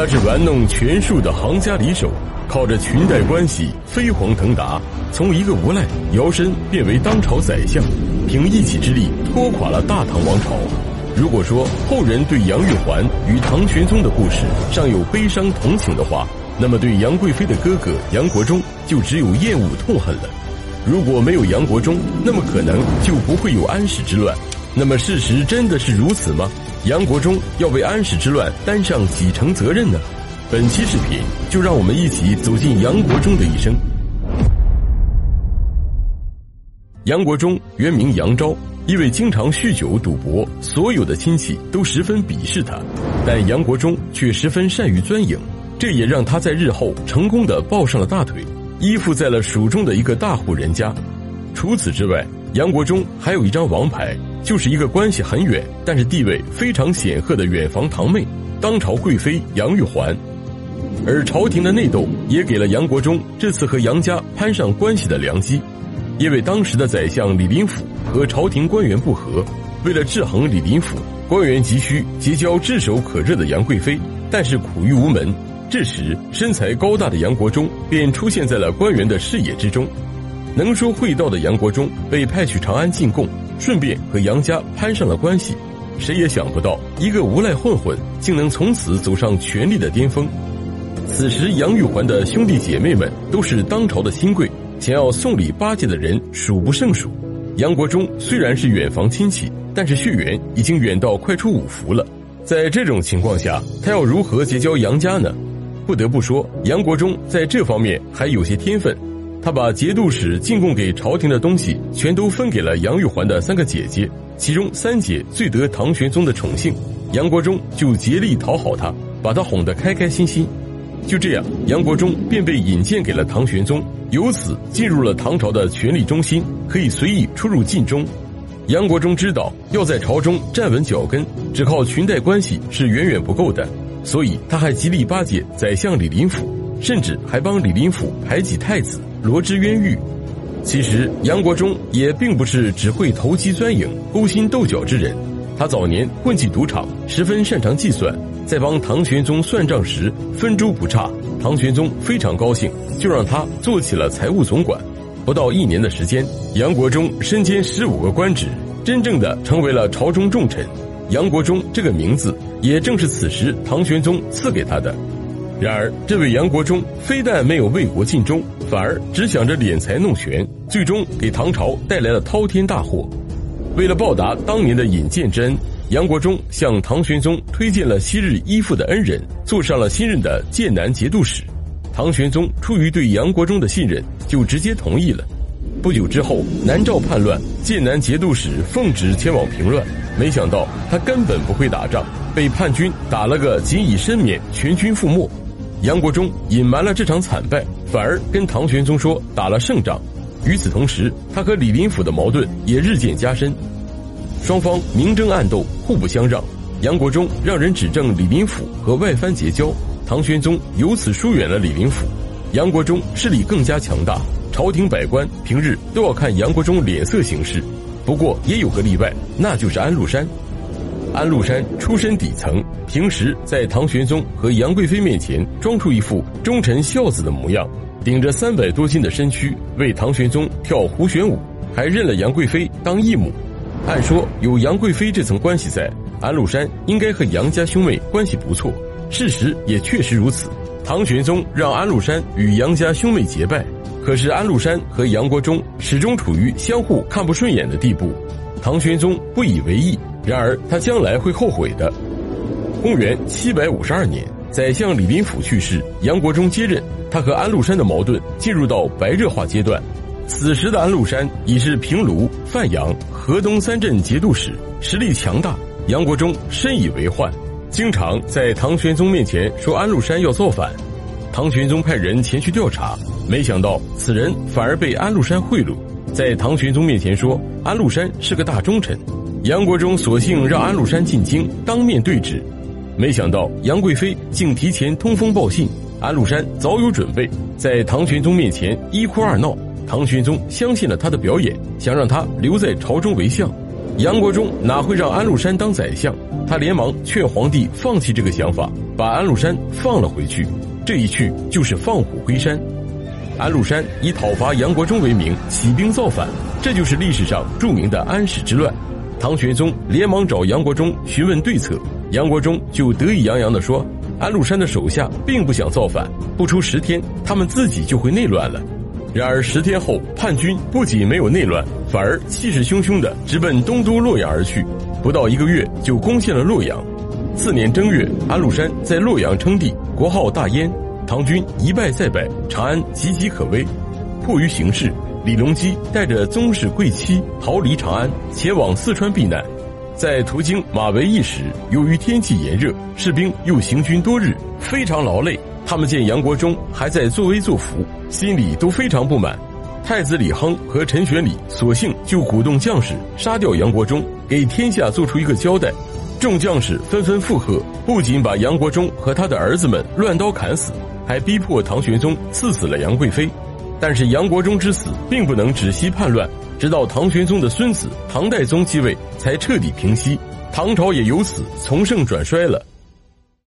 他是玩弄权术的行家里手，靠着裙带关系飞黄腾达，从一个无赖摇身变为当朝宰相，凭一己之力拖垮了大唐王朝。如果说后人对杨玉环与唐玄宗的故事尚有悲伤同情的话，那么对杨贵妃的哥哥杨国忠就只有厌恶痛恨了。如果没有杨国忠，那么可能就不会有安史之乱。那么事实真的是如此吗？杨国忠要为安史之乱担上几成责任呢？本期视频就让我们一起走进杨国忠的一生。杨国忠原名杨昭，因为经常酗酒赌博，所有的亲戚都十分鄙视他，但杨国忠却十分善于钻营，这也让他在日后成功的抱上了大腿，依附在了蜀中的一个大户人家。除此之外，杨国忠还有一张王牌。就是一个关系很远，但是地位非常显赫的远房堂妹，当朝贵妃杨玉环。而朝廷的内斗也给了杨国忠这次和杨家攀上关系的良机，因为当时的宰相李林甫和朝廷官员不和，为了制衡李林甫，官员急需结交炙手可热的杨贵妃，但是苦于无门。这时，身材高大的杨国忠便出现在了官员的视野之中。能说会道的杨国忠被派去长安进贡。顺便和杨家攀上了关系，谁也想不到一个无赖混混竟能从此走上权力的巅峰。此时，杨玉环的兄弟姐妹们都是当朝的新贵，想要送礼巴结的人数不胜数。杨国忠虽然是远房亲戚，但是血缘已经远到快出五福了。在这种情况下，他要如何结交杨家呢？不得不说，杨国忠在这方面还有些天分。他把节度使进贡给朝廷的东西全都分给了杨玉环的三个姐姐，其中三姐最得唐玄宗的宠幸，杨国忠就竭力讨好她，把她哄得开开心心。就这样，杨国忠便被引荐给了唐玄宗，由此进入了唐朝的权力中心，可以随意出入晋中。杨国忠知道要在朝中站稳脚跟，只靠裙带关系是远远不够的，所以他还极力巴结宰相李林甫，甚至还帮李林甫排挤太子。罗之冤狱，其实杨国忠也并不是只会投机钻营、勾心斗角之人。他早年混迹赌场，十分擅长计算，在帮唐玄宗算账时分珠不差。唐玄宗非常高兴，就让他做起了财务总管。不到一年的时间，杨国忠身兼十五个官职，真正的成为了朝中重臣。杨国忠这个名字，也正是此时唐玄宗赐给他的。然而，这位杨国忠非但没有为国尽忠，反而只想着敛财弄权，最终给唐朝带来了滔天大祸。为了报答当年的引荐之恩，杨国忠向唐玄宗推荐了昔日依附的恩人，做上了新任的剑南节度使。唐玄宗出于对杨国忠的信任，就直接同意了。不久之后，南诏叛乱，剑南节度使奉旨前往平乱，没想到他根本不会打仗，被叛军打了个仅以身免，全军覆没。杨国忠隐瞒了这场惨败，反而跟唐玄宗说打了胜仗。与此同时，他和李林甫的矛盾也日渐加深，双方明争暗斗，互不相让。杨国忠让人指证李林甫和外藩结交，唐玄宗由此疏远了李林甫。杨国忠势力更加强大，朝廷百官平日都要看杨国忠脸色行事。不过也有个例外，那就是安禄山。安禄山出身底层，平时在唐玄宗和杨贵妃面前装出一副忠臣孝子的模样，顶着三百多斤的身躯为唐玄宗跳胡旋舞，还认了杨贵妃当义母。按说有杨贵妃这层关系在，安禄山应该和杨家兄妹关系不错。事实也确实如此。唐玄宗让安禄山与杨家兄妹结拜，可是安禄山和杨国忠始终处于相互看不顺眼的地步，唐玄宗不以为意。然而，他将来会后悔的。公元七百五十二年，宰相李林甫去世，杨国忠接任，他和安禄山的矛盾进入到白热化阶段。此时的安禄山已是平卢、范阳、河东三镇节度使，实力强大。杨国忠深以为患，经常在唐玄宗面前说安禄山要造反。唐玄宗派人前去调查，没想到此人反而被安禄山贿赂，在唐玄宗面前说安禄山是个大忠臣。杨国忠索性让安禄山进京当面对质，没想到杨贵妃竟提前通风报信。安禄山早有准备，在唐玄宗面前一哭二闹。唐玄宗相信了他的表演，想让他留在朝中为相。杨国忠哪会让安禄山当宰相？他连忙劝皇帝放弃这个想法，把安禄山放了回去。这一去就是放虎归山。安禄山以讨伐杨国忠为名起兵造反，这就是历史上著名的安史之乱。唐玄宗连忙找杨国忠询问对策，杨国忠就得意洋洋地说：“安禄山的手下并不想造反，不出十天，他们自己就会内乱了。”然而十天后，叛军不仅没有内乱，反而气势汹汹地直奔东都洛阳而去，不到一个月就攻陷了洛阳。次年正月，安禄山在洛阳称帝，国号大燕。唐军一败再败，长安岌岌可危。迫于形势，李隆基带着宗室贵戚逃离长安，前往四川避难。在途经马嵬驿时，由于天气炎热，士兵又行军多日，非常劳累。他们见杨国忠还在作威作福，心里都非常不满。太子李亨和陈玄礼索性就鼓动将士杀掉杨国忠，给天下做出一个交代。众将士纷纷附和，不仅把杨国忠和他的儿子们乱刀砍死。还逼迫唐玄宗赐死了杨贵妃，但是杨国忠之死并不能止息叛乱，直到唐玄宗的孙子唐代宗继位才彻底平息，唐朝也由此从盛转衰了。